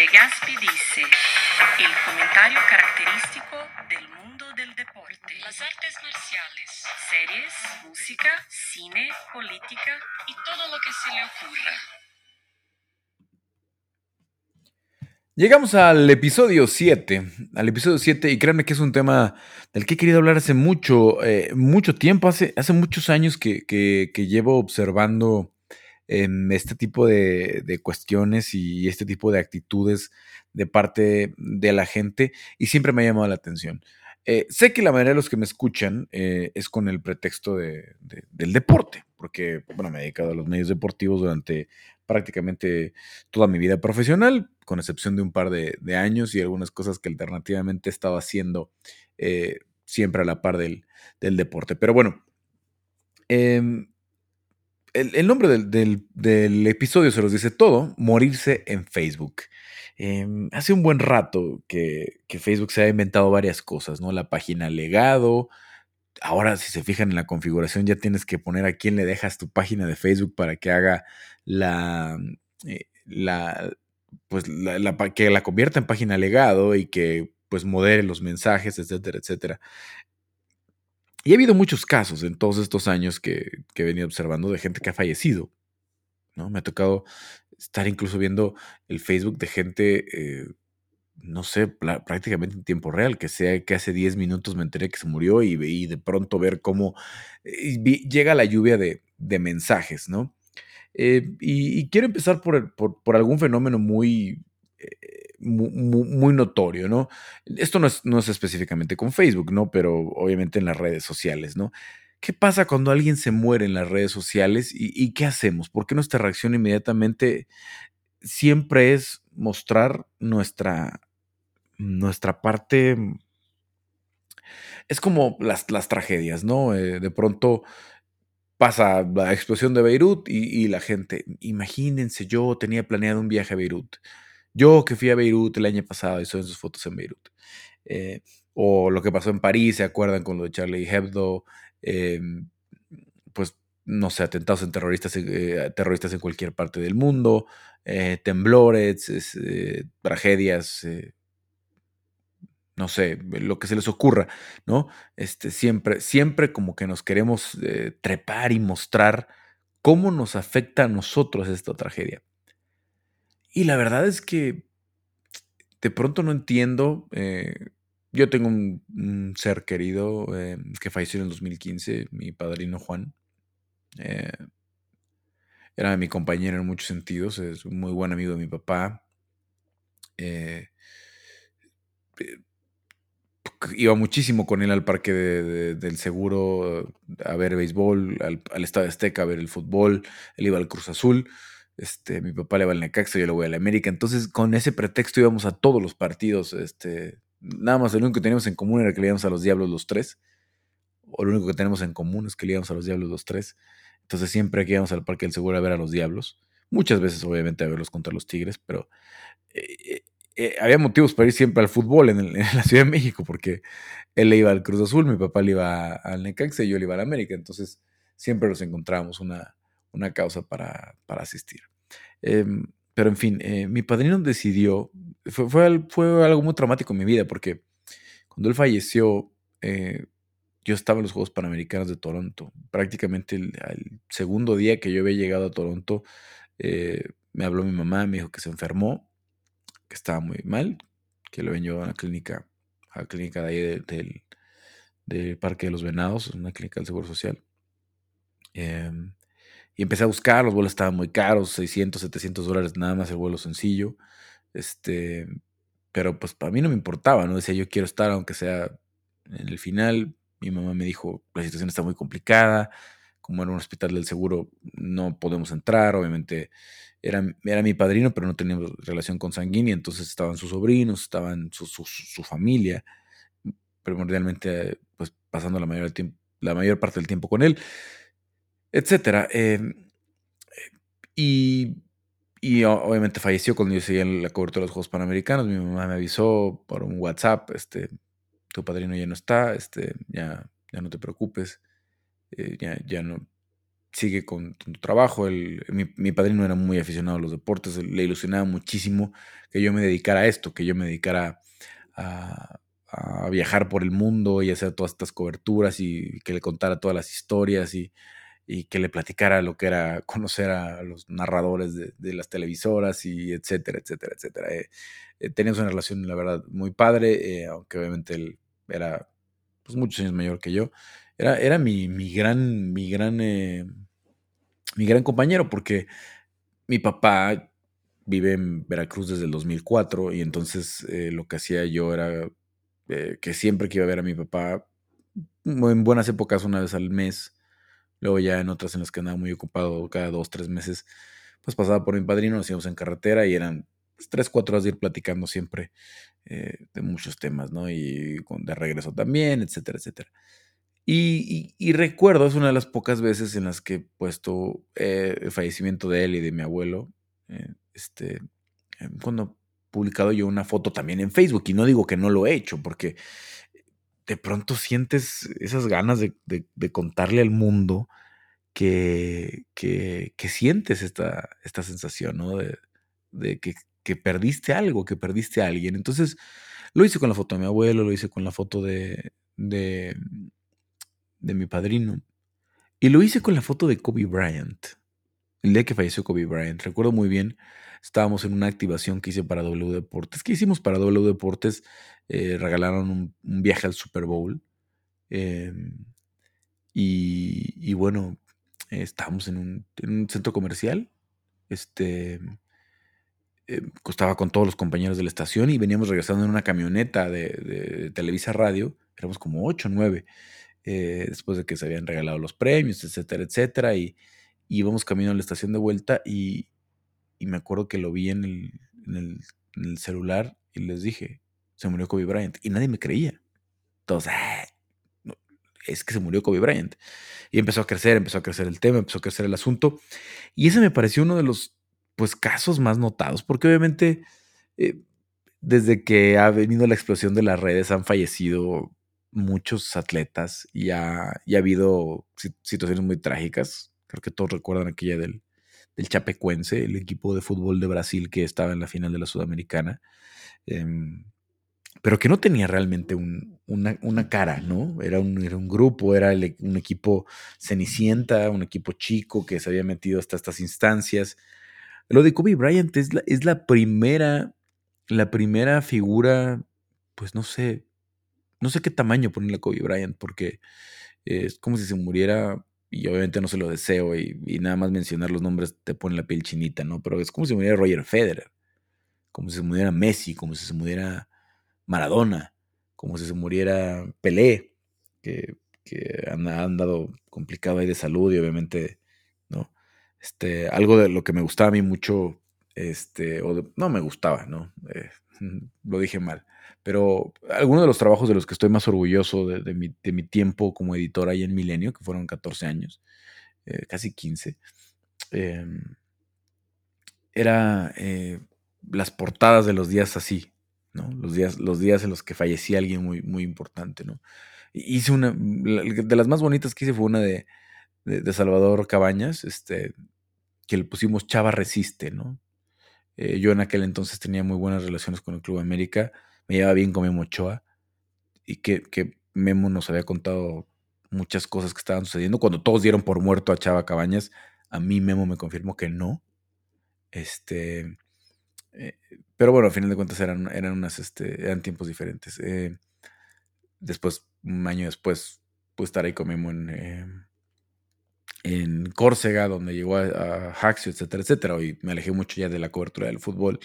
De Gaspi dice, el comentario característico del mundo del deporte, las artes marciales, series, música, cine, política y todo lo que se le ocurra. Llegamos al episodio 7, al episodio 7, y créanme que es un tema del que he querido hablar hace mucho, eh, mucho tiempo, hace, hace muchos años que, que, que llevo observando este tipo de, cuestiones y este tipo de actitudes de parte de la gente y siempre me ha llamado la atención. Eh, sé que la mayoría de los que me escuchan eh, es con el pretexto de, del deporte, porque bueno, me he dedicado a los medios deportivos durante prácticamente toda mi vida profesional, con excepción de un par de, años y algunas cosas que alternativamente he estado haciendo eh, siempre a la par del, del deporte. Pero bueno, em, el, nombre del, episodio se los dice todo, morirse en Facebook. Em, hace un buen rato que, Facebook se ha inventado varias cosas, ¿no? La página legado. Ahora, si se fijan en la configuración, ya tienes que poner a quién le dejas tu página de Facebook para que haga la, eh, la pues la, que la convierta en página legado y que pues modere los mensajes, etcétera, etcétera. Y ha habido muchos casos en todos estos años que, he venido observando de gente que ha fallecido. ¿no? Me ha tocado estar incluso viendo el Facebook de gente, eh, no sé, prácticamente en tiempo real, que sea que hace 10 minutos me enteré que se murió y, y de pronto ver cómo eh, llega la lluvia de, mensajes, ¿no? Eh, y, quiero empezar por, por, algún fenómeno muy muy, notorio, ¿no? Esto no es, no es específicamente con Facebook, ¿no? Pero obviamente en las redes sociales, ¿no? ¿Qué pasa cuando alguien se muere en las redes sociales y, qué hacemos? ¿Por qué nuestra reacción inmediatamente siempre es mostrar nuestra, nuestra parte? Es como las, las tragedias, ¿no? Eh, de pronto pasa la explosión de Beirut y, y, la gente, imagínense, yo tenía planeado un viaje a Beirut. Yo que fui a Beirut el año pasado y son sus fotos en Beirut. Eh, o lo que pasó en París, ¿se acuerdan con lo de Charlie Hebdo? Em, pues, no sé, atentados en terroristas, eh, terroristas en cualquier parte del mundo, eh, temblores, tragedias, no sé, lo que se les ocurra, ¿no? Este, siempre, siempre como que nos queremos trepar y mostrar cómo nos afecta a nosotros esta tragedia. Y la verdad es que de pronto no entiendo. Eh, yo tengo un, ser querido eh, que falleció en el 2015, mi padrino Juan. Eh, era mi compañero en muchos sentidos, es un muy buen amigo de mi papá. iba muchísimo con él al parque del seguro a ver béisbol, al, al Estadio Azteca a ver el fútbol, él iba al Cruz Azul. Este, mi papá le va al Necaxa, yo le voy a la América. Entonces, con ese pretexto íbamos a todos los partidos. Este, nada más lo único que teníamos en común era que le íbamos a los Diablos los tres. O lo único que tenemos en común es que le íbamos a los Diablos los tres. Entonces, siempre que íbamos al Parque del Seguro a ver a los Diablos. Muchas veces, obviamente, a verlos contra los Tigres, pero eh, eh, había motivos para ir siempre al fútbol en, la Ciudad de México, porque él le iba al Cruz Azul, mi papá le iba al Necaxa y yo le iba a la América. Entonces, siempre nos encontrábamos una, una causa para, asistir. Em, pero en fin, eh, mi padrino decidió, fue, fue, algo muy traumático en mi vida porque cuando él falleció, eh, yo estaba en los Juegos Panamericanos de Toronto. Prácticamente el, segundo día que yo había llegado a Toronto, eh, me habló mi mamá, me dijo que se enfermó, que estaba muy mal, que lo habían llevado a la clínica, a la clínica de ahí del, del Parque de los Venados, una clínica del Seguro Social. Em, y empecé a buscar, los vuelos estaban muy caros, 600, 700 dólares nada más el vuelo sencillo. Este, pero pues para mí no me importaba, ¿no? Decía, yo quiero estar aunque sea en el final. Mi mamá me dijo, la situación está muy complicada, como era un hospital del seguro, no podemos entrar, obviamente era, era mi padrino, pero no teníamos relación con sanguínea, entonces estaban sus sobrinos, estaban su, su, familia, primordialmente pues pasando la mayor, tiempo, la mayor parte del tiempo con él etcétera. Em, y, obviamente falleció cuando yo seguía en la cobertura de los Juegos Panamericanos. Mi mamá me avisó por un WhatsApp, este, tu padrino ya no está, este, ya, ya no te preocupes, eh, ya, ya, no, sigue con tu trabajo. mi, padrino era muy aficionado a los deportes, le ilusionaba muchísimo que yo me dedicara a esto, que yo me dedicara a, viajar por el mundo y hacer todas estas coberturas y que le contara todas las historias y, que le platicara lo que era conocer a los narradores de, las televisoras y etcétera, etcétera, etcétera. Eh, eh, teníamos una relación, la verdad, muy padre, eh, aunque obviamente él era pues, muchos años mayor que yo. Era, era mi, mi gran, mi gran mi gran compañero, porque mi papá vive en Veracruz desde el 2004 y entonces eh, lo que hacía yo era eh, que siempre que iba a ver a mi papá, en buenas épocas una vez al mes, luego ya en otras en las que andaba muy ocupado cada dos, tres meses, pues pasaba por mi padrino, nos íbamos en carretera y eran pues, tres, cuatro horas de ir platicando siempre eh, de muchos temas, ¿no? Y de regreso también, etcétera, etcétera. Y, recuerdo, es una de las pocas veces en las que he puesto eh, el fallecimiento de él y de mi abuelo, eh, este, cuando publicado yo una foto también en Facebook, y no digo que no lo he hecho, porque de pronto sientes esas ganas de, contarle al mundo que, que, sientes esta, esta sensación, ¿no? De, que, que, perdiste algo, que perdiste a alguien. Entonces, lo hice con la foto de mi abuelo, lo hice con la foto de, de de mi padrino. Y lo hice con la foto de Kobe Bryant. El día que falleció Kobe Bryant. Recuerdo muy bien, estábamos en una activación que hice para W Deportes. ¿Qué hicimos para W Deportes? Eh, regalaron un, viaje al Super Bowl. Em, y, bueno, estábamos en un, centro comercial. Este, em, costaba con todos los compañeros de la estación y veníamos regresando en una camioneta de, de Televisa Radio. Éramos como 8 o 9. Eh, después de que se habían regalado los premios, etcétera, etcétera, y, íbamos camino a la estación de vuelta y, me acuerdo que lo vi en el, celular y les dije, se murió Kobe Bryant, y nadie me creía. Entonces, ah, es que se murió Kobe Bryant. Y empezó a crecer, empezó a crecer el tema, empezó a crecer el asunto, y ese me pareció uno de los pues casos más notados, porque obviamente eh, desde que ha venido la explosión de las redes han fallecido muchos atletas y ha, ha habido situaciones muy trágicas. Creo que todos recuerdan aquella del, del Chapecuense, el equipo de fútbol de Brasil que estaba en la final de la Sudamericana, em, pero que no tenía realmente una, cara, ¿no? Era un, era un grupo, era e, un equipo cenicienta, un equipo chico que se había metido hasta estas instancias. Lo de Kobe Bryant es la, es la primera, la primera figura, pues no sé, no sé qué tamaño ponerle a Kobe Bryant, porque es como si se muriera, y obviamente no se lo deseo, y, nada más mencionar los nombres te pone la piel chinita, ¿no? Pero es como si muriera Roger Federer, como si se muriera Messi, como si se muriera Maradona, como si se muriera Pelé, que, que han, andado complicado ahí de salud y obviamente, ¿no? Este, algo de lo que me gustaba a mí mucho, este, o no me gustaba, ¿no? Eh, lo dije mal pero algunos de los trabajos de los que estoy más orgulloso de, mi, tiempo como editor ahí en Milenio, que fueron 14 años, eh, casi 15, em, era eh, las portadas de los días así, ¿no? Los días, los días en los que fallecía alguien muy, muy importante, ¿no? Hice una, de las más bonitas que hice fue una de, de, Salvador Cabañas, este, que le pusimos Chava Resiste, ¿no? Eh, yo en aquel entonces tenía muy buenas relaciones con el Club América me llevaba bien con Memo Ochoa y que, Memo nos había contado muchas cosas que estaban sucediendo. Cuando todos dieron por muerto a Chava Cabañas, a mí Memo me confirmó que no. Este, eh, pero bueno, al final de cuentas eran, eran, unas, este, eran tiempos diferentes. Eh, después, un año después, pude estar ahí con Memo en, eh, en Córcega, donde llegó a, a Haxio, etcétera, etcétera. Y me alejé mucho ya de la cobertura del fútbol.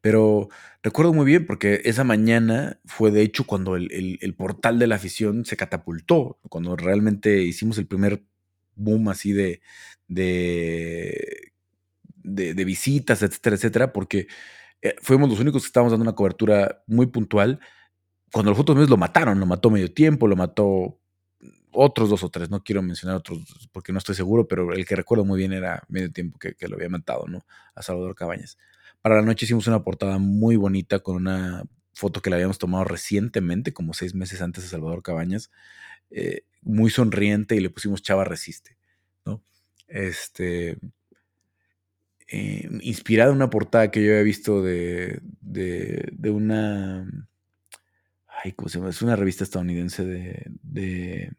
Pero recuerdo muy bien porque esa mañana fue de hecho cuando el, portal de la afición se catapultó, cuando realmente hicimos el primer boom así de, de, de, visitas, etcétera, etcétera, porque eh, fuimos los únicos que estábamos dando una cobertura muy puntual. Cuando los otros medios lo mataron, lo mató medio tiempo, lo mató otros dos o tres, no quiero mencionar otros porque no estoy seguro, pero el que recuerdo muy bien era medio tiempo que lo había matado, ¿no? A Salvador Cabañas. Para la noche hicimos una portada muy bonita con una foto que le habíamos tomado recientemente, como seis meses antes de Salvador Cabañas, eh, muy sonriente y le pusimos Chava Resiste, ¿no? este, eh, inspirada en una portada que yo había visto de, de, una, ay, ¿cómo se llama? Es una revista estadounidense de, de,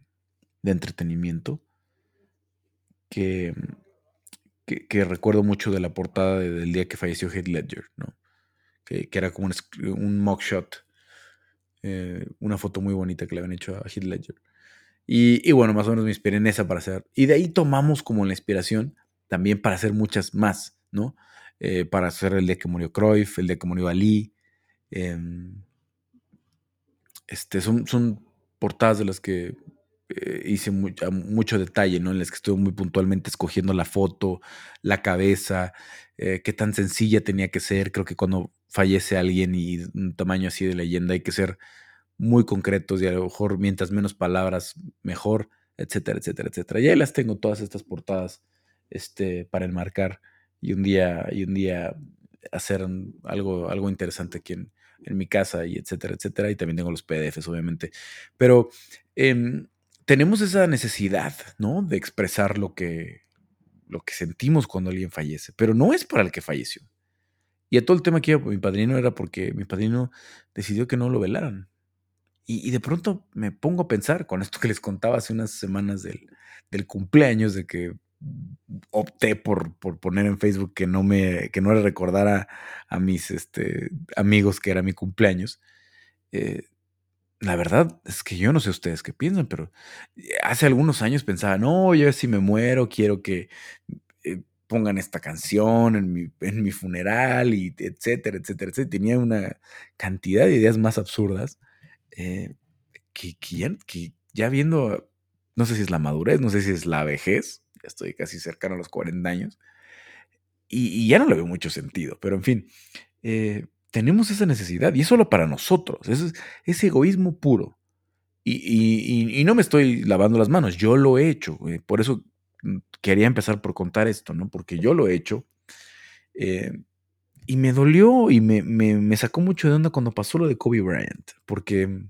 entretenimiento que, que, recuerdo mucho de la portada del día que falleció Heath Ledger, ¿no? Que, era como un, un mugshot, eh, una foto muy bonita que le habían hecho a Heath Ledger. Y, bueno, más o menos me inspiré en esa para hacer. Y de ahí tomamos como la inspiración también para hacer muchas más. ¿no? Eh, para hacer el de que murió Cruyff, el de que murió Ali. Em, este, son, son portadas de las que eh, hice mucho detalle, ¿no? En las que estuve muy puntualmente escogiendo la foto, la cabeza, eh, qué tan sencilla tenía que ser. Creo que cuando fallece alguien y un tamaño así de leyenda hay que ser muy concretos y a lo mejor mientras menos palabras mejor, etcétera, etcétera, etcétera. Y ahí las tengo todas estas portadas este, para enmarcar y un día, y un día hacer algo, algo interesante aquí en, mi casa y etcétera, etcétera. Y también tengo los PDFs, obviamente. Pero em, tenemos esa necesidad, ¿no? De expresar lo que, lo que sentimos cuando alguien fallece, pero no es para el que falleció. Y a todo el tema que iba mi padrino era porque mi padrino decidió que no lo velaran. Y, de pronto me pongo a pensar con esto que les contaba hace unas semanas del, del cumpleaños, de que opté por, por, poner en Facebook que no me que no le recordara a mis este, amigos que era mi cumpleaños. Eh, la verdad es que yo no sé ustedes qué piensan, pero eh, hace algunos años pensaba, no, yo si me muero quiero que eh, pongan esta canción en mi, en mi funeral y etcétera, etcétera, etcétera. Tenía una cantidad de ideas más absurdas que, que, ya viendo, no sé si es la madurez, no sé si es la vejez, ya estoy casi cercano a los 40 años, y, ya no le veo mucho sentido, pero en fin, eh, tenemos esa necesidad y es solo para nosotros, es, es egoísmo puro. Y, no me estoy lavando las manos, yo lo he hecho, eh, por eso mm, quería empezar por contar esto, ¿no? Porque yo lo he hecho. Eh, y me dolió y me, sacó mucho de onda cuando pasó lo de Kobe Bryant, porque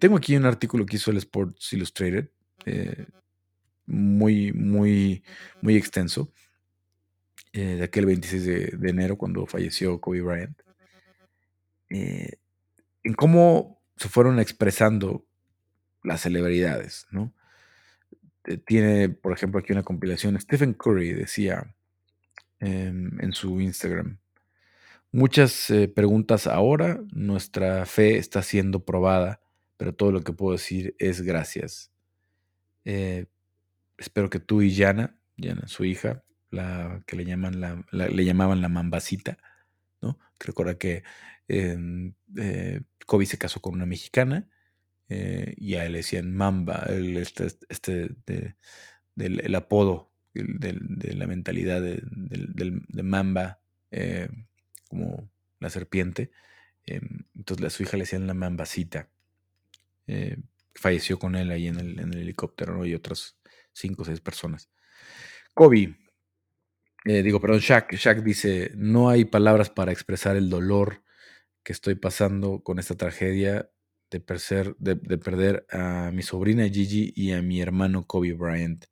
tengo aquí un artículo que hizo el Sports Illustrated, muy, muy, muy extenso, eh, de aquel 26 de, enero cuando falleció Kobe Bryant, eh, en cómo se fueron expresando las celebridades, ¿no? Eh, tiene, por ejemplo, aquí una compilación. Stephen Curry decía em, en su Instagram, muchas preguntas ahora, nuestra fe está siendo probada, pero todo lo que puedo decir es gracias espero que tú y Yana, Yana, su hija, la que le llaman la, le llamaban la mambacita, ¿no? Recuerda que em, eh, Kobe se casó con una mexicana eh, y a él le decían mamba, el, este, este el apodo de la mentalidad de, mamba, eh, como la serpiente. Entonces a su hija le decían la mambacita. falleció con él ahí en el, helicóptero. Y otros cinco o seis personas. Kobe, eh, digo, perdón, Shaq, Shaq dice, no hay palabras para expresar el dolor que estoy pasando con esta tragedia de, de, perder a mi sobrina Gigi y a mi hermano Kobe Bryant.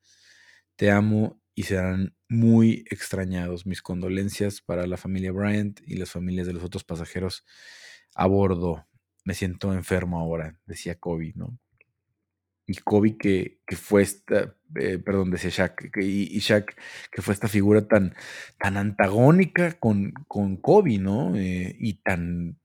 Te amo y serán muy extrañados. Mis condolencias para la familia Bryant y las familias de los otros pasajeros a bordo. Me siento enfermo ahora, decía Kobe, ¿no? Y Kobe que, que fue esta, eh, perdón, decía Shaq, y, Shaq que fue esta figura tan, tan antagónica con, con Kobe, ¿no? Eh, y tan,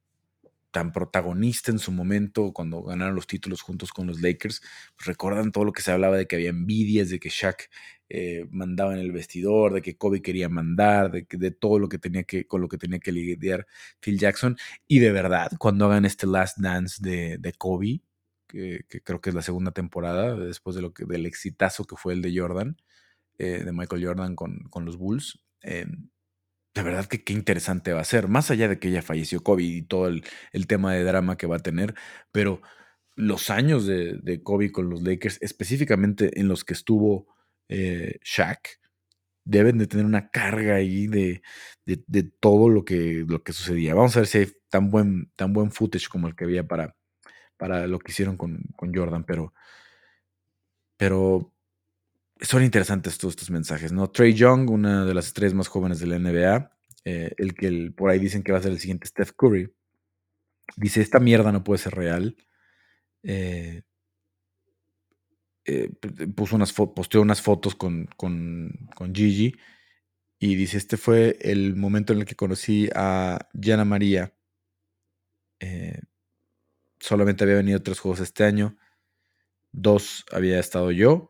tan protagonista en su momento cuando ganaron los títulos juntos con los Lakers. Recuerdan todo lo que se hablaba de que había envidias, de que Shaq eh, mandaba en el vestidor, de que Kobe quería mandar, de, de todo lo que tenía que, con lo que tenía que lidiar Phil Jackson. Y de verdad, cuando hagan este Last Dance de, de Kobe, que, creo que es la segunda temporada, después de lo que, del exitazo que fue el de Jordan, eh, de Michael Jordan con, con los Bulls. Eh, de verdad que qué interesante va a ser, más allá de que ella falleció Kobe y todo el, tema de drama que va a tener, pero los años de, de, Kobe con los Lakers, específicamente en los que estuvo eh, Shaq, deben de tener una carga ahí de, de, todo lo que, lo que sucedía. Vamos a ver si hay tan buen, tan buen footage como el que había para, para lo que hicieron con, Jordan, pero, pero son interesantes todos estos mensajes, ¿no? Trey Young, una de las estrellas más jóvenes de la NBA, eh, el que por ahí dicen que va a ser el siguiente Steph Curry, dice, esta mierda no puede ser real. Eh, eh, puso unas posteó unas fotos con, con, con, Gigi y dice, este fue el momento en el que conocí a Jana María. Solamente había venido tres juegos este año, dos había estado yo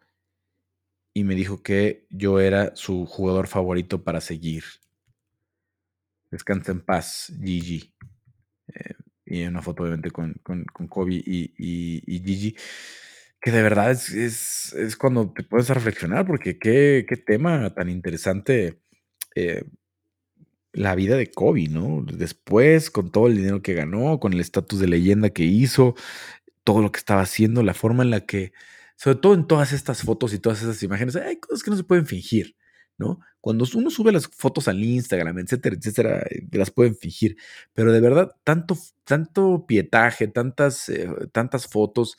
y me dijo que yo era su jugador favorito para seguir. Descansa en paz, Gigi. Eh, y una foto obviamente con, con, Kobe y, Gigi. Que de verdad es, cuando te puedes reflexionar, porque qué, tema tan interesante eh, la vida de Kobe, ¿no? Después, con todo el dinero que ganó, con el estatus de leyenda que hizo, todo lo que estaba haciendo, la forma en la que sobre todo en todas estas fotos y todas esas imágenes, hay cosas que no se pueden fingir, ¿no? Cuando uno sube las fotos al Instagram, etcétera, etcétera, eh, las pueden fingir, pero de verdad, tanto, tanto pietaje, tantas, eh, tantas fotos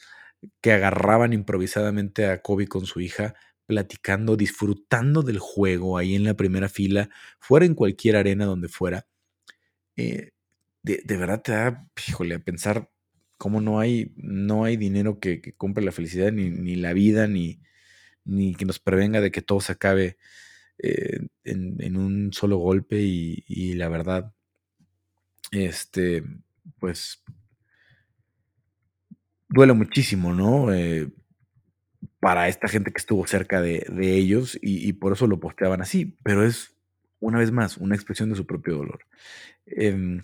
que agarraban improvisadamente a Kobe con su hija, platicando, disfrutando del juego ahí en la primera fila, fuera en cualquier arena donde fuera. Eh, de, de, verdad te da, híjole, a pensar cómo no hay, no hay dinero que, compre la felicidad, ni, la vida, ni, ni, que nos prevenga de que todo se acabe eh, en, un solo golpe y, la verdad, este, pues, duele muchísimo, ¿no? Eh, para esta gente que estuvo cerca de, ellos y, por eso lo posteaban así, pero es, una vez más, una expresión de su propio dolor. Em,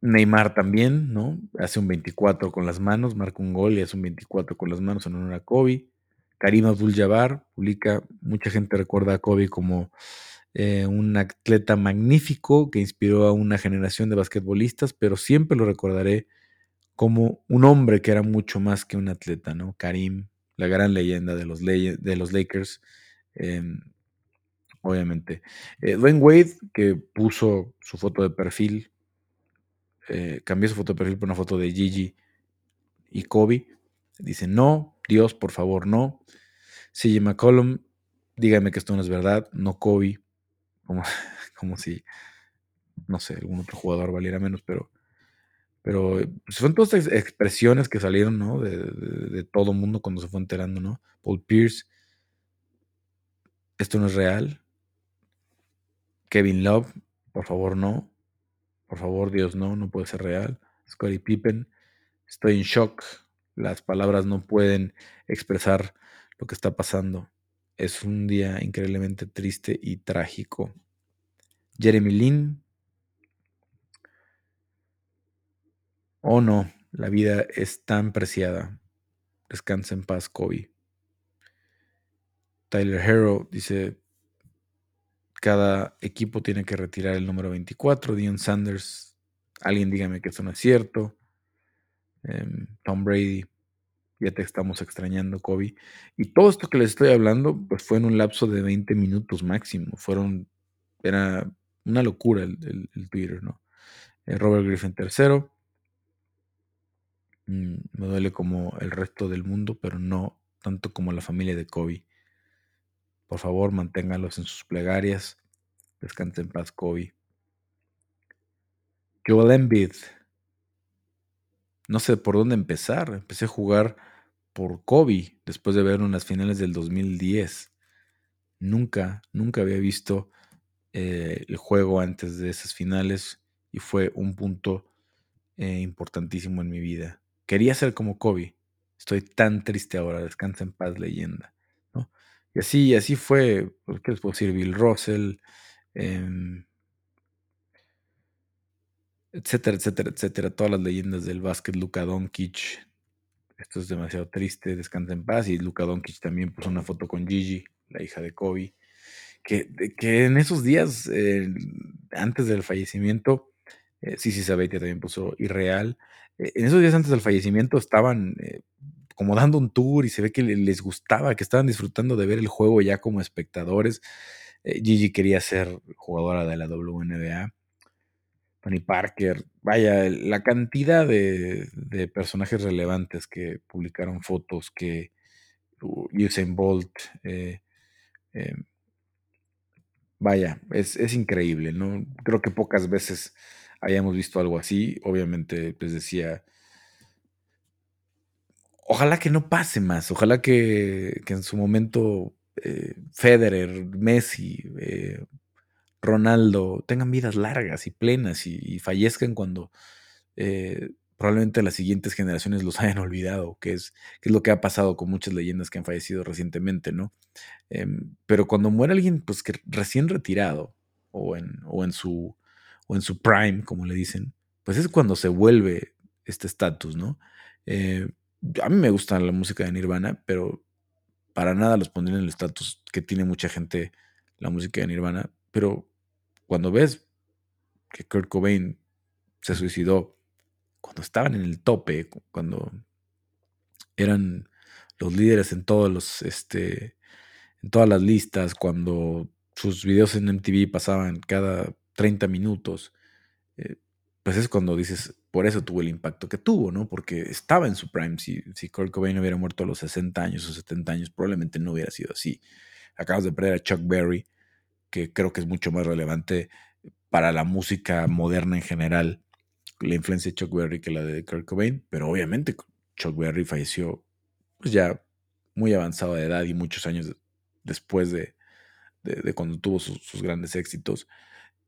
Neymar también, ¿no? Hace un 24 con las manos, marca un gol y hace un 24 con las manos en honor a Kobe. Karim Abdul-Jabbar publica, mucha gente recuerda a Kobe como eh, un atleta magnífico que inspiró a una generación de basquetbolistas, pero siempre lo recordaré como un hombre que era mucho más que un atleta, ¿no? Karim, la gran leyenda de los, de los Lakers, em, obviamente. Eh, Dwayne Wade, que puso su foto de perfil eh, cambió su foto de perfil por una foto de Gigi y Kobe. Dice, no, Dios, por favor, no. CJ McCollum, dígame que esto no es verdad, no Kobe. Como, como si, no sé, algún otro jugador valiera menos, pero, pero son todas expresiones que salieron, ¿no? De, todo mundo cuando se fue enterando, ¿no? Paul Pierce, esto no es real. Kevin Love, por favor, no. Por favor, Dios, no, no puede ser real. Scottie Pippen, estoy en shock. Las palabras no pueden expresar lo que está pasando. Es un día increíblemente triste y trágico. Jeremy Lin. Oh no, la vida es tan preciada. Descansa en paz, Kobe. Tyler Harrow dice, cada equipo tiene que retirar el número 24. Dion Sanders, alguien dígame que eso no es cierto. Em, Tom Brady, ya te estamos extrañando, Kobe. Y todo esto que les estoy hablando, pues fue en un lapso de 20 minutos máximo. Fueron, era una locura el, Twitter, ¿no? Eh, Robert Griffin III. Mm, me duele como el resto del mundo, pero no tanto como la familia de Kobe. Por favor, manténgalos en sus plegarias. Descanse en paz, Kobe. Joel Embiid. No sé por dónde empezar. Empecé a jugar por Kobe después de ver unas finales del 2010. Nunca, nunca había visto eh, el juego antes de esas finales y fue un punto eh, importantísimo en mi vida. Quería ser como Kobe. Estoy tan triste ahora. Descansa en paz, leyenda. Y así, así fue, pues, ¿qué les puedo decir? Bill Russell, em, etcétera, etcétera, etcétera. Todas las leyendas del básquet, Luka Doncic. Esto es demasiado triste, descansa en paz. Y Luka Doncic también puso una foto con Gigi, la hija de Kobe. Que, que en esos días, antes del fallecimiento, eh, sí, Sabetia también puso irreal. Eh, en esos días antes del fallecimiento estaban como dando un tour y se ve que les gustaba, que estaban disfrutando de ver el juego ya como espectadores. Eh, Gigi quería ser jugadora de la WNBA. Tony Parker, vaya, la cantidad de, personajes relevantes que publicaron fotos, que Usain Bolt. Eh, eh, vaya, es, es, increíble, ¿no? Creo que pocas veces hayamos visto algo así. Obviamente, pues decía, ojalá que no pase más, ojalá que, en su momento eh, Federer, Messi, eh, Ronaldo tengan vidas largas y plenas y, fallezcan cuando eh, probablemente las siguientes generaciones los hayan olvidado, que es, lo que ha pasado con muchas leyendas que han fallecido recientemente, ¿no? Em, pero cuando muere alguien, pues que recién retirado, o en, su, o en su prime, como le dicen, pues es cuando se vuelve este estatus, ¿no? Eh, a mí me gusta la música de Nirvana, pero para nada los pondría en el estatus que tiene mucha gente la música de Nirvana, pero cuando ves que Kurt Cobain se suicidó cuando estaban en el tope, cuando eran los líderes en todos los, este, en todas las listas, cuando sus videos en MTV pasaban cada 30 minutos, eh, pues es cuando dices, por eso tuvo el impacto que tuvo, ¿no? Porque estaba en su prime. Si, si Kurt Cobain hubiera muerto a los 60 años o 70 años, probablemente no hubiera sido así. Acabas de perder a Chuck Berry, que creo que es mucho más relevante para la música moderna en general la influencia de Chuck Berry que la de Kurt Cobain, pero obviamente Chuck Berry falleció pues ya muy avanzado de edad y muchos años después de, de, cuando tuvo sus, sus grandes éxitos.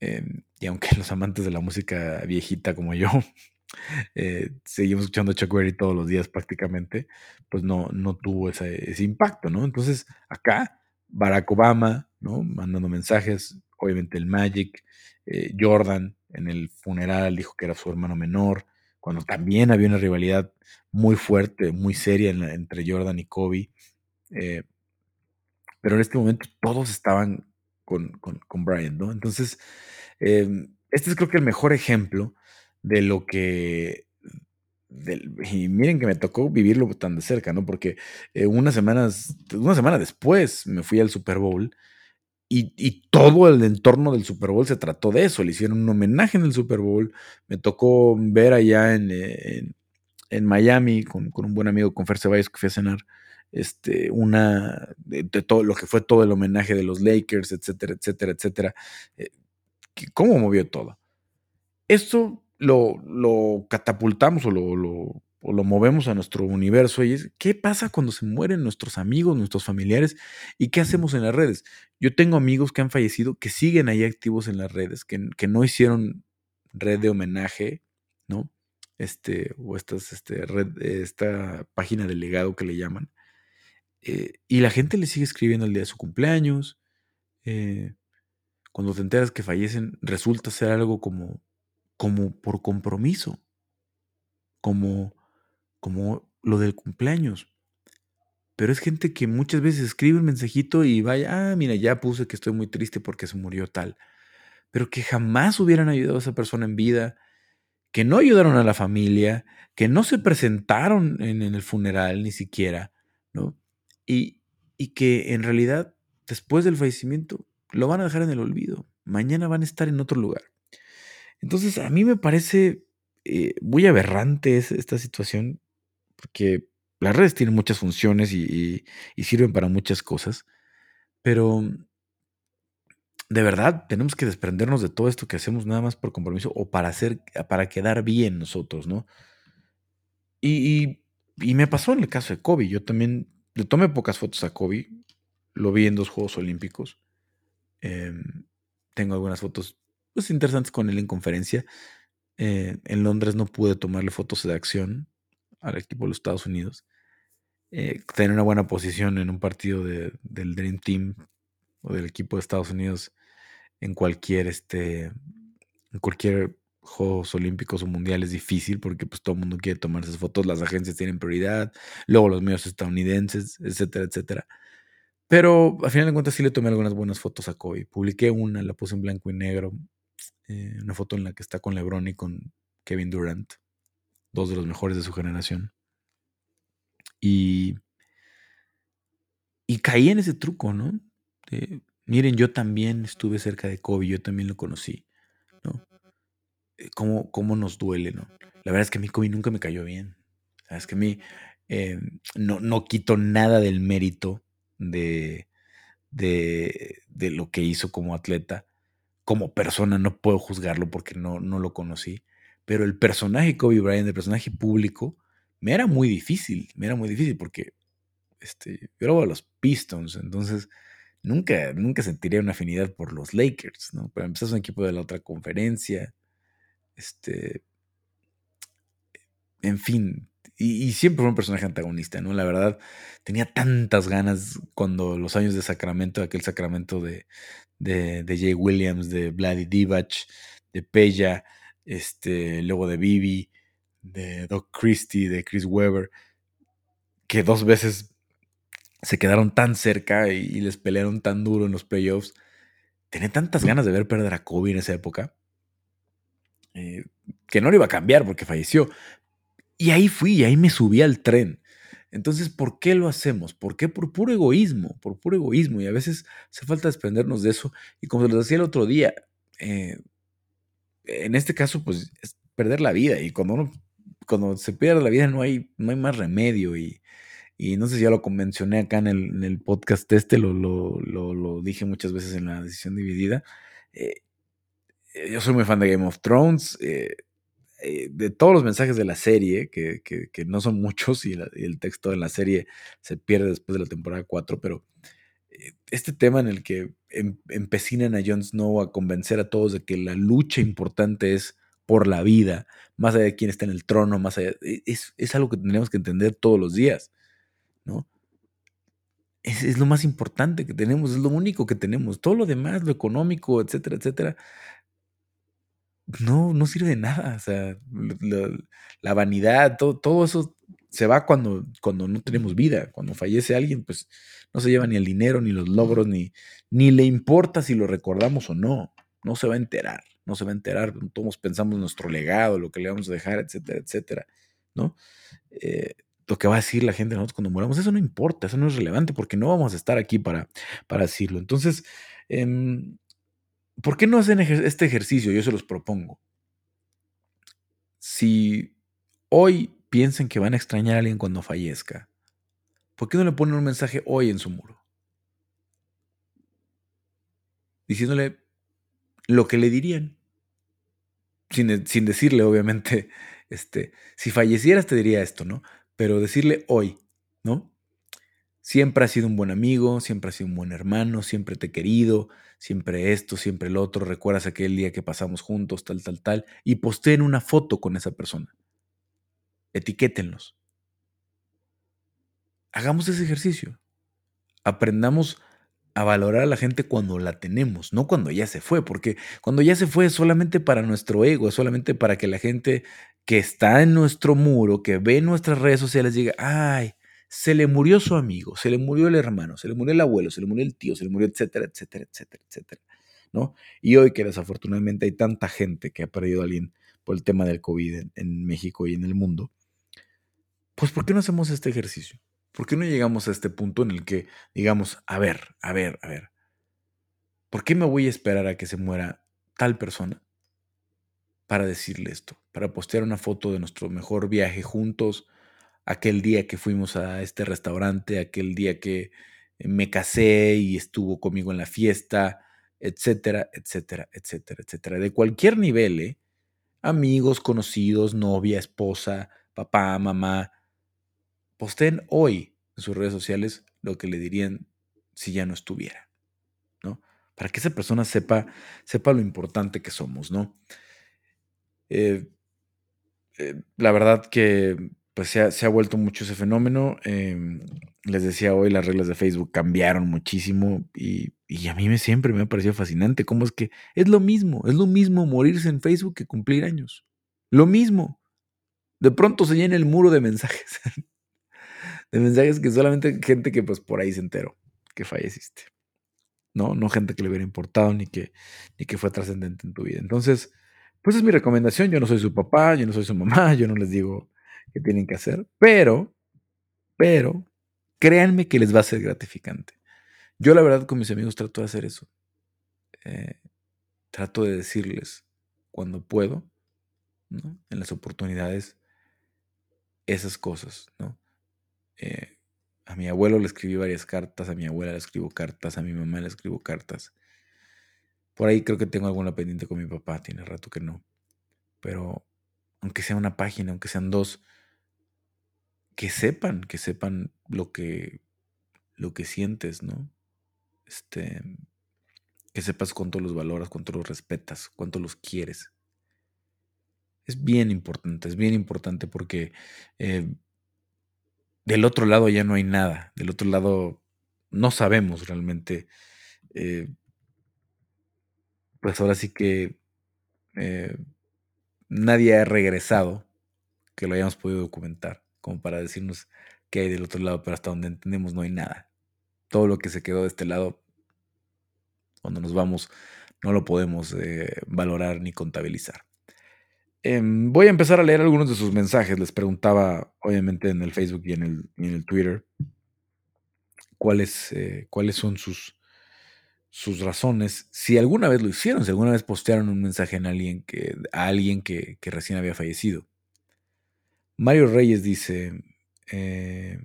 Eh, y aunque los amantes de la música viejita como yo eh, seguimos escuchando Chuck Berry todos los días prácticamente, pues no, no tuvo ese, ese impacto, ¿no? Entonces acá Barack Obama, ¿no? Mandando mensajes, obviamente el Magic, eh, Jordan en el funeral dijo que era su hermano menor, cuando también había una rivalidad muy fuerte, muy seria entre Jordan y Kobe. Eh, pero en este momento todos estaban con, con, con Bryant, ¿no? Entonces, eh, este es creo que el mejor ejemplo de lo que... Y miren que me tocó vivirlo tan de cerca, ¿no? Porque eh, unas semanas, una semana después me fui al Super Bowl y, todo el entorno del Super Bowl se trató de eso. Le hicieron un homenaje en el Super Bowl. Me tocó ver allá en, en, Miami con, con, un buen amigo, con Fer Ceballos, que fui a cenar, este, una, de, todo lo que fue todo el homenaje de los Lakers, etcétera, etcétera, etcétera. Eh, ¿Cómo movió todo? Esto lo, lo catapultamos o lo, lo o lo movemos a nuestro universo y ¿qué pasa cuando se mueren nuestros amigos, nuestros familiares? ¿Y qué hacemos en las redes? Yo tengo amigos que han fallecido, que siguen ahí activos en las redes, que, que no hicieron red de homenaje, ¿no? Este, o estas, este, red, esta página de legado que le llaman. Eh, y la gente le sigue escribiendo el día de su cumpleaños. Eh, cuando te enteras que fallecen, resulta ser algo como, como por compromiso, como como lo del cumpleaños. Pero es gente que muchas veces escribe un mensajito y vaya, ah, mira, ya puse que estoy muy triste porque se murió tal. Pero que jamás hubieran ayudado a esa persona en vida, que no ayudaron a la familia, que no se presentaron en, el funeral ni siquiera, ¿no? Y, y que en realidad, después del fallecimiento, lo van a dejar en el olvido. Mañana van a estar en otro lugar. Entonces, a mí me parece eh, muy aberrante esta situación porque las redes tienen muchas funciones y, sirven para muchas cosas, pero de verdad tenemos que desprendernos de todo esto que hacemos nada más por compromiso o para hacer, para quedar bien nosotros, ¿no? Y, me pasó en el caso de Kobe, yo también le tomé pocas fotos a Kobe, lo vi en dos Juegos Olímpicos, em, tengo algunas fotos pues, interesantes con él en conferencia, eh, en Londres no pude tomarle fotos de acción, al equipo de los Estados Unidos. Eh, tener una buena posición en un partido del Dream Team o del equipo de Estados Unidos en cualquier este en cualquier Juegos Olímpicos o Mundiales es difícil porque pues todo el mundo quiere tomar esas fotos, las agencias tienen prioridad, luego los medios estadounidenses, etcétera, etcétera. Pero al final de cuentas sí le tomé algunas buenas fotos a Kobe. Publiqué una, la puse en blanco y negro, eh, una foto en la que está con LeBron y con Kevin Durant dos de los mejores de su generación. Y, y caí en ese truco, ¿no? miren, yo también estuve cerca de Kobe, yo también lo conocí, ¿no? ¿Cómo, cómo nos duele, ¿no? La verdad es que a mí Kobe nunca me cayó bien. Es que a mí, Eh, no, no quito nada del mérito de, de, de, lo que hizo como atleta. Como persona no puedo juzgarlo porque no, no lo conocí. Pero el personaje Kobe Bryant, el personaje público, me era muy difícil. Me era muy difícil porque este, yo era de los Pistons. Entonces nunca, nunca sentiría una afinidad por los Lakers, ¿no? Pero empezás un equipo de la otra conferencia. Este. En fin. Y, siempre fue un personaje antagonista, ¿no? La verdad, tenía tantas ganas cuando los años de Sacramento, aquel Sacramento de, de, Jay Williams, de Vladi Divac, de Pella, este, luego de Bibi, de Doc Christie, de Chris Webber, que dos veces se quedaron tan cerca y, les pelearon tan duro en los playoffs. Tenía tantas ganas de ver perder a Kobe en esa época eh, que no lo iba a cambiar porque falleció. Y ahí fui, ahí me subí al tren. Entonces, ¿por qué lo hacemos? ¿Por qué? Por puro egoísmo, por puro egoísmo. Y a veces hace falta desprendernos de eso. Y como les decía el otro día, eh, en este caso, pues es perder la vida. Y cuando cuando se pierde la vida, no hay, no hay más remedio. Y, y no sé si ya lo mencioné acá en el, podcast este, lo, lo, dije muchas veces en la decisión dividida. Eh, yo soy muy fan de Game of Thrones, eh, de todos los mensajes de la serie, que, no son muchos y, el texto de la serie se pierde después de la temporada 4, pero este tema en el que em, empecinan a Jon Snow a convencer a todos de que la lucha importante es por la vida, más allá de quién está en el trono, más allá, e, es, es algo que tenemos que entender todos los días. ¿no? Es, lo más importante que tenemos, es lo único que tenemos. Todo lo demás, lo económico, etcétera, etcétera, no, no sirve de nada. O sea, la, vanidad, todo, todo, eso se va cuando, cuando no tenemos vida. Cuando fallece alguien, pues no se lleva ni el dinero, ni los logros, ni, ni le importa si lo recordamos o no. No se va a enterar, no se va a enterar. Todos pensamos nuestro legado, lo que le vamos a dejar, etcétera, etcétera, ¿no? Eh, lo que va a decir la gente de nosotros cuando muramos, eso no importa, eso no es relevante porque no vamos a estar aquí para, para decirlo. Entonces, em, ¿por qué no hacen este ejercicio? Yo se los propongo. Si hoy piensan que van a extrañar a alguien cuando fallezca, ¿por qué no le ponen un mensaje hoy en su muro? Diciéndole lo que le dirían. Sin, sin decirle, obviamente, este, si fallecieras te diría esto, ¿no? pero decirle hoy, ¿no? Siempre has sido un buen amigo, siempre has sido un buen hermano, siempre te he querido, siempre esto, siempre el otro, recuerdas aquel día que pasamos juntos, tal, tal, tal, y posteen una foto con esa persona. Etiquétenlos. Hagamos ese ejercicio. Aprendamos a valorar a la gente cuando la tenemos, no cuando ya se fue, porque cuando ya se fue es solamente para nuestro ego, es solamente para que la gente que está en nuestro muro, que ve nuestras redes sociales, diga, ay, se le murió su amigo, se le murió el hermano, se le murió el abuelo, se le murió el tío, se le murió, etcétera, etcétera, etcétera, etcétera. ¿no? Y hoy que desafortunadamente hay tanta gente que ha perdido a alguien por el tema del COVID en México y en el mundo, pues ¿por qué no hacemos este ejercicio? ¿Por qué no llegamos a este punto en el que digamos, a ver, a ver, a ver, ¿por qué me voy a esperar a que se muera tal persona para decirle esto? Para postear una foto de nuestro mejor viaje juntos, aquel día que fuimos a este restaurante, aquel día que me casé y estuvo conmigo en la fiesta, etcétera, etcétera, etcétera, etcétera. De cualquier nivel, ¿eh? Amigos, conocidos, novia, esposa, papá, mamá, posteen hoy en sus redes sociales lo que le dirían si ya no estuviera, ¿no? Para que esa persona sepa, sepa lo importante que somos, ¿no? Eh, eh, la verdad que pues se ha, vuelto mucho ese fenómeno. Em, les decía hoy, las reglas de Facebook cambiaron muchísimo y, y, a mí me, siempre me ha parecido fascinante cómo es que es lo mismo, es lo mismo morirse en Facebook que cumplir años. Lo mismo. De pronto se llena el muro de mensajes. de mensajes que solamente gente que pues por ahí se enteró que falleciste. No, no gente que le hubiera importado ni que, ni que fue trascendente en tu vida. Entonces, pues es mi recomendación. Yo no soy su papá, yo no soy su mamá, yo no les digo qué tienen que hacer, pero, pero, créanme que les va a ser gratificante. Yo la verdad con mis amigos trato de hacer eso. Eh, trato de decirles cuando puedo, ¿no? en las oportunidades, esas cosas, ¿no? Eh, a mi abuelo le escribí varias cartas, a mi abuela le escribo cartas, a mi mamá le escribo cartas. Por ahí creo que tengo alguna pendiente con mi papá, tiene rato que no. Pero aunque sea una página, aunque sean dos, que sepan, que sepan lo que, lo que sientes, ¿no? Este, que sepas cuánto los valoras, cuánto los respetas, cuánto los quieres. Es bien importante, es bien importante porque eh, del otro lado ya no hay nada, del otro lado no sabemos realmente. Eh, pues ahora sí que eh, nadie ha regresado que lo hayamos podido documentar, como para decirnos qué hay del otro lado, pero hasta donde entendemos no hay nada. Todo lo que se quedó de este lado, cuando nos vamos, no lo podemos eh, valorar ni contabilizar. Em, voy a empezar a leer algunos de sus mensajes. Les preguntaba, obviamente, en el Facebook y en el, en el Twitter, cuáles, eh, cuáles son sus, sus razones. Si alguna vez lo hicieron, si alguna vez postearon un mensaje en alguien que, a alguien que, recién había fallecido. Mario Reyes dice, eh,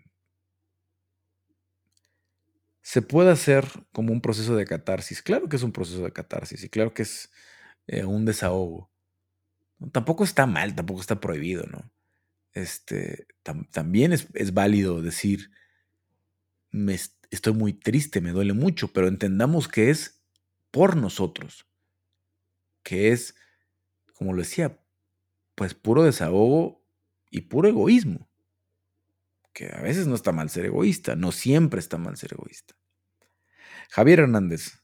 se puede hacer como un proceso de catarsis. Claro que es un proceso de catarsis y claro que es eh, un desahogo. Tampoco está mal, tampoco está prohibido, ¿no? Este, también es, válido decir, me estoy muy triste, me duele mucho, pero entendamos que es por nosotros, que es, como lo decía, pues puro desahogo y puro egoísmo. Que a veces no está mal ser egoísta, no siempre está mal ser egoísta. Javier Hernández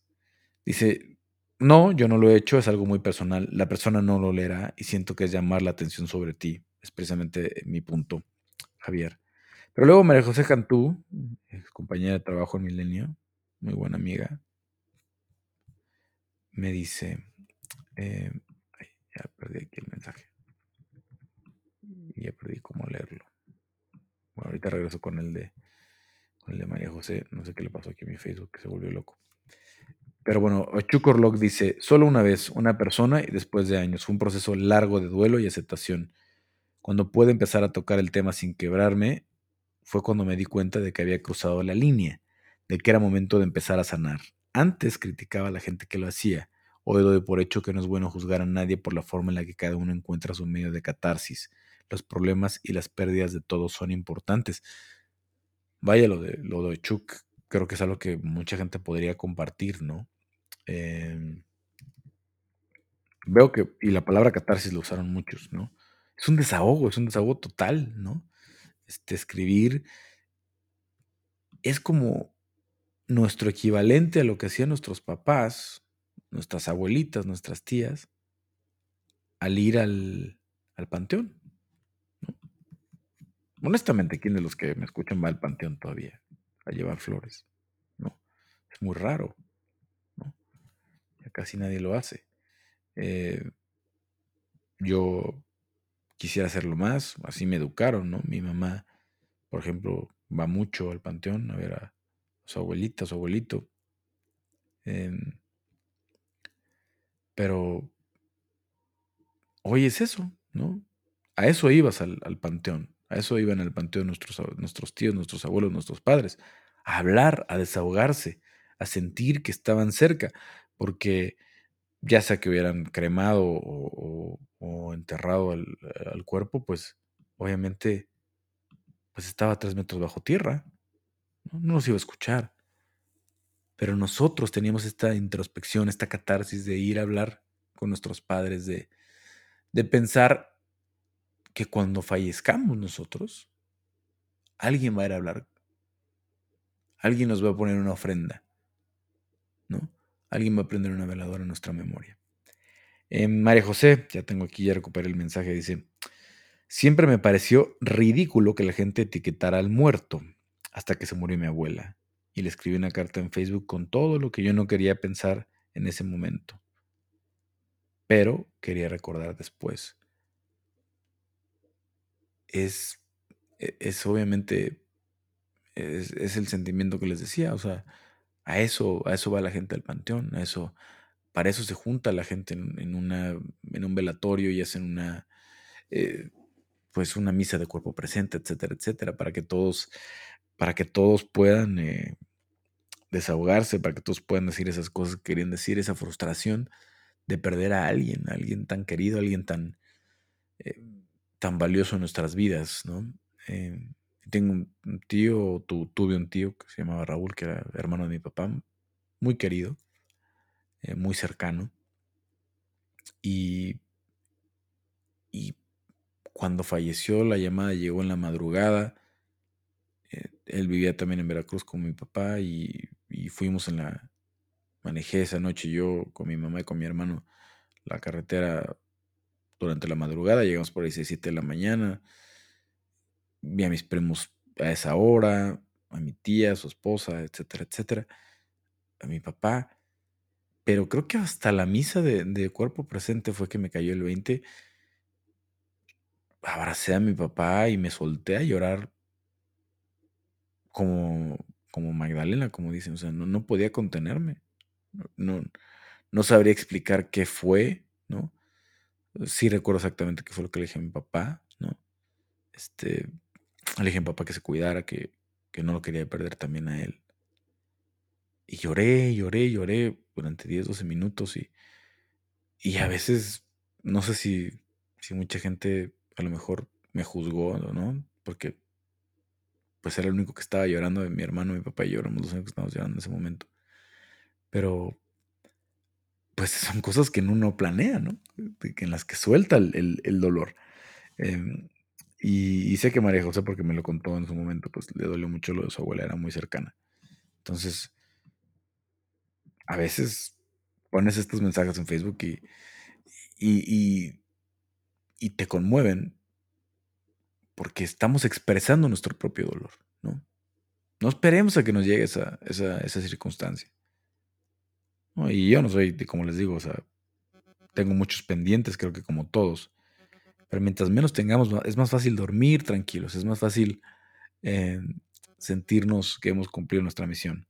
dice, no, yo no lo he hecho, es algo muy personal. La persona no lo leerá y siento que es llamar la atención sobre ti. Es precisamente mi punto, Javier. Pero luego María José Cantú, compañera de trabajo en Milenio, muy buena amiga, me dice, eh, ya perdí aquí el mensaje. Ya perdí cómo leerlo. Bueno, ahorita regreso con el de, con el de María José. No sé qué le pasó aquí a mi Facebook, que se volvió loco. Pero bueno, Chukorlok dice, solo una vez, una persona y después de años. Fue un proceso largo de duelo y aceptación. Cuando pude empezar a tocar el tema sin quebrarme, fue cuando me di cuenta de que había cruzado la línea, de que era momento de empezar a sanar. Antes criticaba a la gente que lo hacía. Hoy doy por hecho que no es bueno juzgar a nadie por la forma en la que cada uno encuentra su medio de catarsis. Los problemas y las pérdidas de todos son importantes. Vaya lo de, lo de Chuk, creo que es algo que mucha gente podría compartir, ¿no? Em, veo que, y la palabra catarsis lo usaron muchos, ¿no? Es un desahogo, es un desahogo total, ¿no? Este, escribir es como nuestro equivalente a lo que hacían nuestros papás, nuestras abuelitas, nuestras tías, al ir al, al panteón. ¿No? Honestamente, ¿quién de los que me escuchan va al panteón todavía a llevar flores? ¿no? Es muy raro casi nadie lo hace. Eh, yo quisiera hacerlo más, así me educaron, ¿no? Mi mamá, por ejemplo, va mucho al panteón a ver a su abuelita, su abuelito. Em, pero hoy es eso, ¿no? A eso ibas al, panteón, a eso iban al panteón nuestros, nuestros tíos, nuestros abuelos, nuestros padres, a hablar, a desahogarse, a sentir que estaban cerca porque ya sea que hubieran cremado o, enterrado al, cuerpo, pues obviamente pues estaba tres metros bajo tierra, ¿no? no nos iba a escuchar. Pero nosotros teníamos esta introspección, esta catarsis de ir a hablar con nuestros padres, de, de pensar que cuando fallezcamos nosotros, alguien va a ir a hablar, alguien nos va a poner una ofrenda, ¿no? alguien va a prender una veladora en nuestra memoria. Eh, María José, ya tengo aquí, ya recuperé el mensaje, dice, siempre me pareció ridículo que la gente etiquetara al muerto hasta que se murió mi abuela. Y le escribí una carta en Facebook con todo lo que yo no quería pensar en ese momento. Pero quería recordar después. Es, e, es obviamente, es, es el sentimiento que les decía, o sea, a eso, a eso va la gente al panteón, a eso, para eso se junta la gente en, una, en un velatorio y hacen una, eh, pues una misa de cuerpo presente, etcétera, etcétera, para que todos, para que todos puedan eh, desahogarse, para que todos puedan decir esas cosas que querían decir, esa frustración de perder a alguien, a alguien tan querido, alguien tan, eh, tan valioso en nuestras vidas, ¿no? Eh, tengo un tío, tuve un tío que se llamaba Raúl, que era hermano de mi papá, muy querido, muy cercano. Y, y cuando falleció, la llamada llegó en la madrugada. Eh, él vivía también en Veracruz con mi papá y, fuimos en la... Manejé esa noche yo con mi mamá y con mi hermano la carretera durante la madrugada. Llegamos por ahí 6, 7 de la mañana. Vi a mis primos a esa hora, a mi tía, a su esposa, etcétera, etcétera. A mi papá. Pero creo que hasta la misa de, cuerpo presente fue que me cayó el 20 abracé a mi papá y me solté a llorar como, como Magdalena, como dicen. O sea, no, no podía contenerme. No, no sabría explicar qué fue, ¿no? Sí recuerdo exactamente qué fue lo que le dije a mi papá, ¿no? Este, le dije a mi papá que se cuidara, que, que no lo quería perder también a él. Y lloré, lloré, lloré durante 10, 12 minutos y, y a veces, no sé si, si mucha gente a lo mejor me juzgó, ¿no? Porque pues era el único que estaba llorando, mi hermano, mi papá y yo los únicos que estábamos llorando en ese momento. Pero pues son cosas que uno no planea, ¿no? En las que suelta el, dolor. Em, y, sé que María José, porque me lo contó en su momento, pues le dolió mucho lo de su abuela, era muy cercana. Entonces, a veces pones estos mensajes en Facebook y, y y te conmueven porque estamos expresando nuestro propio dolor, ¿no? No esperemos a que nos llegue esa, esa, circunstancia. Y yo no soy, como les digo, o sea, tengo muchos pendientes, creo que como todos. Pero mientras menos tengamos, es más fácil dormir tranquilos, es más fácil eh, sentirnos que hemos cumplido nuestra misión.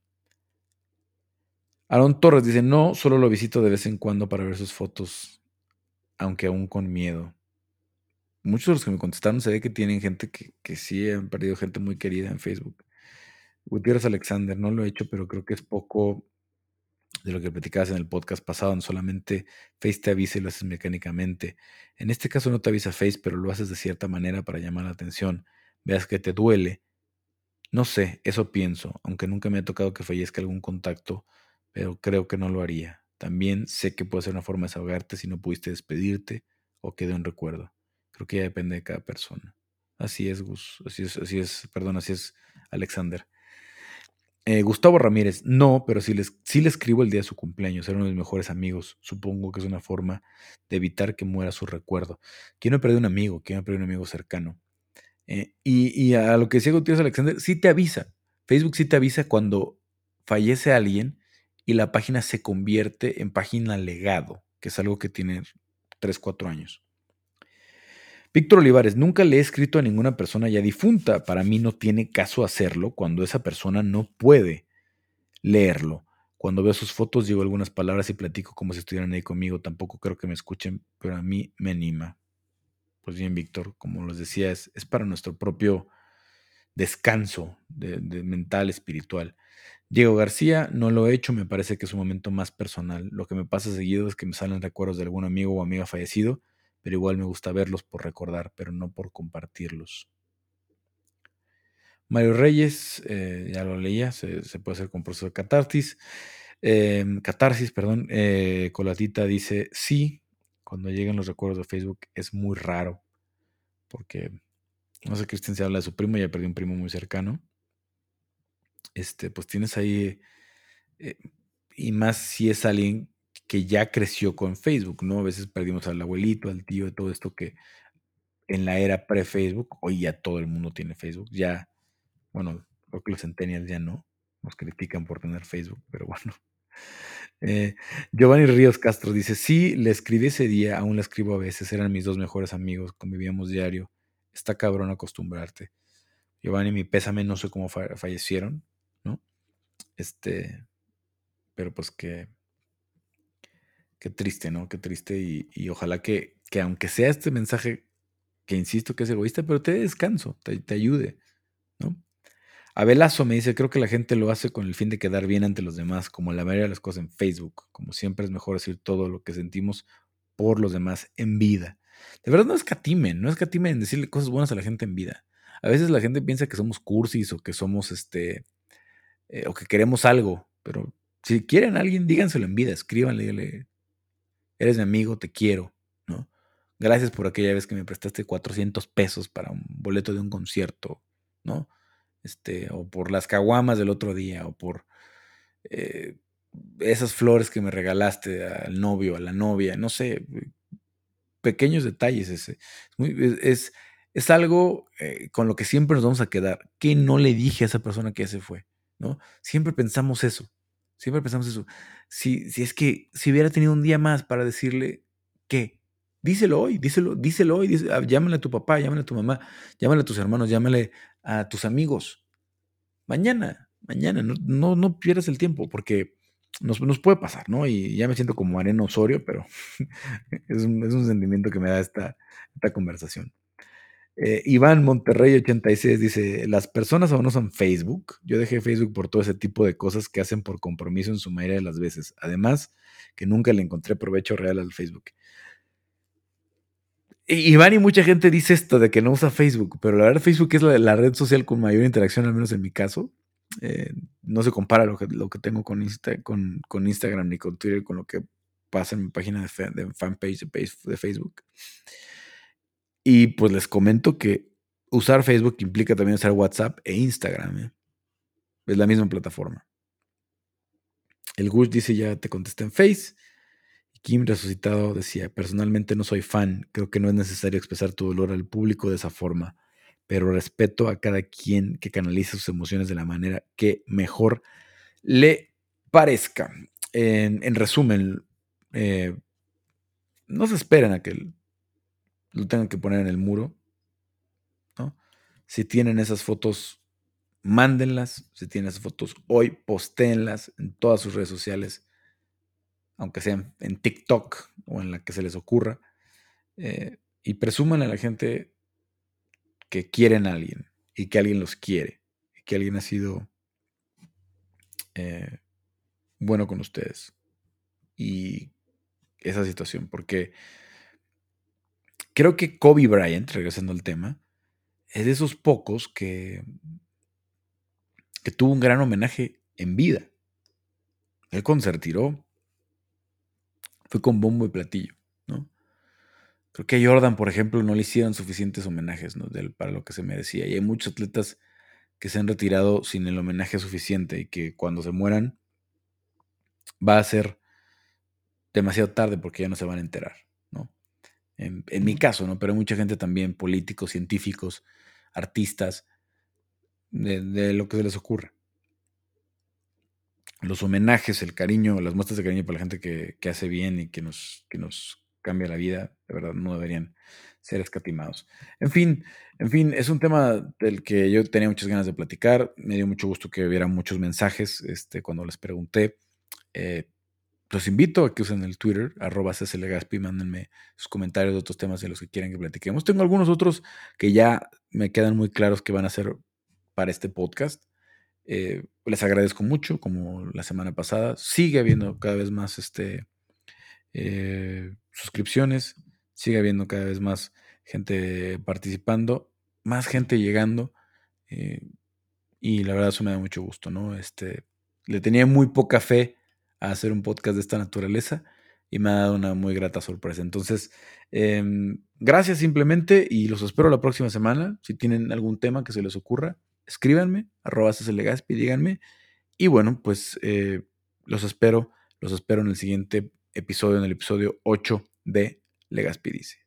Aaron Torres dice, no, solo lo visito de vez en cuando para ver sus fotos, aunque aún con miedo muchos de los que me contestaron se ve que tienen gente que, que sí han perdido gente muy querida en Facebook. Gutiérrez Alexander, no lo he hecho, pero creo que es poco de lo que platicabas en el podcast pasado, no solamente Face te avisa y lo haces mecánicamente. En este caso no te avisa Face, pero lo haces de cierta manera para llamar la atención. Veas que te duele. No sé, eso pienso, aunque nunca me ha tocado que fallezca algún contacto, pero creo que no lo haría. También sé que puede ser una forma de desahogarte si no pudiste despedirte o quede un recuerdo. Creo que ya depende de cada persona. Así es, Gus. Así es, así es, perdón, así es, Alexander. Eh, Gustavo Ramírez, no, pero sí, les, sí le escribo el día de su cumpleaños, era uno de mis mejores amigos. Supongo que es una forma de evitar que muera su recuerdo. ¿Quién no perdido un amigo? ¿Quién no perdido un amigo cercano? Eh, y, a lo que decía Gutiérrez Alexander, sí te avisa. Facebook sí te avisa cuando fallece alguien y la página se convierte en página legado, que es algo que tiene 3, 4 años. Víctor Olivares, nunca le he escrito a ninguna persona ya difunta. Para mí no tiene caso hacerlo cuando esa persona no puede leerlo. Cuando veo sus fotos digo algunas palabras y platico como si estuvieran ahí conmigo. Tampoco creo que me escuchen, pero a mí me anima. Pues bien, Víctor, como les decía, es, para nuestro propio descanso de, mental, espiritual. Diego García, no lo he hecho, me parece que es un momento más personal. Lo que me pasa seguido es que me salen recuerdos de algún amigo o amiga fallecido pero igual me gusta verlos por recordar, pero no por compartirlos. Mario Reyes, eh, ya lo leía, se, puede hacer con proceso de catarsis. Em, catarsis, perdón. Eh, Colatita dice, sí, cuando lleguen los recuerdos de Facebook es muy raro, porque, no sé, Cristian se habla de su primo, ya perdió un primo muy cercano. Este, pues tienes ahí, eh, y más si es alguien que ya creció con Facebook, ¿no? A veces perdimos al abuelito, al tío, todo esto que en la era pre-Facebook, hoy ya todo el mundo tiene Facebook, ya, bueno, creo que los centennials ya no, nos critican por tener Facebook, pero bueno. Eh, Giovanni Ríos Castro dice, sí, le escribí ese día, aún le escribo a veces, eran mis dos mejores amigos, convivíamos diario, está cabrón acostumbrarte. Giovanni, mi pésame, no sé cómo fallecieron, ¿no? Este, pero pues que Qué triste, ¿no? Qué triste y, ojalá que, que, aunque sea este mensaje que insisto que es egoísta, pero te dé descanso, te, te ayude, ¿no? Abelazo me dice, creo que la gente lo hace con el fin de quedar bien ante los demás, como la mayoría de las cosas en Facebook. Como siempre es mejor decir todo lo que sentimos por los demás en vida. De verdad no escatimen, no escatimen en decirle cosas buenas a la gente en vida. A veces la gente piensa que somos cursis o que somos este, eh, o que queremos algo, pero si quieren a alguien, díganselo en vida, escríbanle, díganle, eres mi amigo, te quiero, ¿no? Gracias por aquella vez que me prestaste 400 pesos para un boleto de un concierto, ¿no? Este, o por las caguamas del otro día, o por eh, esas flores que me regalaste al novio, a la novia, no sé, pequeños detalles. Ese. Es, es, algo eh, con lo que siempre nos vamos a quedar. ¿Qué no le dije a esa persona que ya se fue? ¿no? Siempre pensamos eso. Siempre pensamos eso. Si, si es que si hubiera tenido un día más para decirle qué, díselo hoy, díselo, díselo hoy, ah, llámale a tu papá, llámale a tu mamá, llámale a tus hermanos, llámale a tus amigos. Mañana, mañana, no, no, no pierdas el tiempo, porque nos, nos, puede pasar, ¿no? Y ya me siento como Arena Osorio, pero es, un, es un, sentimiento que me da esta, esta conversación. Eh, Iván Monterrey 86 dice, las personas aún no usan Facebook. Yo dejé Facebook por todo ese tipo de cosas que hacen por compromiso en su mayoría de las veces. Además, que nunca le encontré provecho real al Facebook. Iván y mucha gente dice esto de que no usa Facebook, pero la verdad Facebook es la, red social con mayor interacción, al menos en mi caso. Eh, no se compara lo que, tengo con, Instagram ni con Twitter con lo que pasa en mi página de fanpage de Facebook. Y pues les comento que usar Facebook implica también usar WhatsApp e Instagram. ¿eh? Es la misma plataforma. El Gush dice ya te contesté en Face. Kim resucitado decía, personalmente no soy fan, creo que no es necesario expresar tu dolor al público de esa forma, pero respeto a cada quien que canalice sus emociones de la manera que mejor le parezca. En, resumen, eh, no se esperen a que lo tengan que poner en el muro. ¿no? Si tienen esas fotos, mándenlas. Si tienen esas fotos hoy, postéenlas en todas sus redes sociales, aunque sean en TikTok o en la que se les ocurra. Eh, y presuman a la gente que quieren a alguien y que alguien los quiere y que alguien ha sido eh, bueno con ustedes. Y esa situación, porque Creo que Kobe Bryant, regresando al tema, es de esos pocos que, que tuvo un gran homenaje en vida. Él retiró fue con bombo y platillo, ¿no? Creo que a Jordan, por ejemplo, no le hicieron suficientes homenajes ¿no? para lo que se merecía. Y hay muchos atletas que se han retirado sin el homenaje suficiente y que cuando se mueran va a ser demasiado tarde porque ya no se van a enterar en, mi caso, ¿no? Pero mucha gente también, políticos, científicos, artistas, de, lo que se les ocurra. Los homenajes, el cariño, las muestras de cariño para la gente que, hace bien y que nos, que nos cambia la vida, de verdad, no deberían ser escatimados. En fin, en fin, es un tema del que yo tenía muchas ganas de platicar. Me dio mucho gusto que hubiera muchos mensajes este, cuando les pregunté. Eh, los invito a que usen el Twitter, arroba y mándenme sus comentarios de otros temas de los que quieran que platiquemos. Tengo algunos otros que ya me quedan muy claros que van a ser para este podcast. Eh, les agradezco mucho, como la semana pasada. Sigue habiendo cada vez más este, eh, suscripciones, sigue habiendo cada vez más gente participando, más gente llegando. Eh, y la verdad eso me da mucho gusto, ¿no? Este, le tenía muy poca fe a hacer un podcast de esta naturaleza y me ha dado una muy grata sorpresa. Entonces, em, gracias simplemente y los espero la próxima semana. Si tienen algún tema que se les ocurra, escríbanme, arroba Legaspi, díganme. Y bueno, pues eh, los espero, los espero en el siguiente episodio, en el episodio 8 de. Legaspi dice.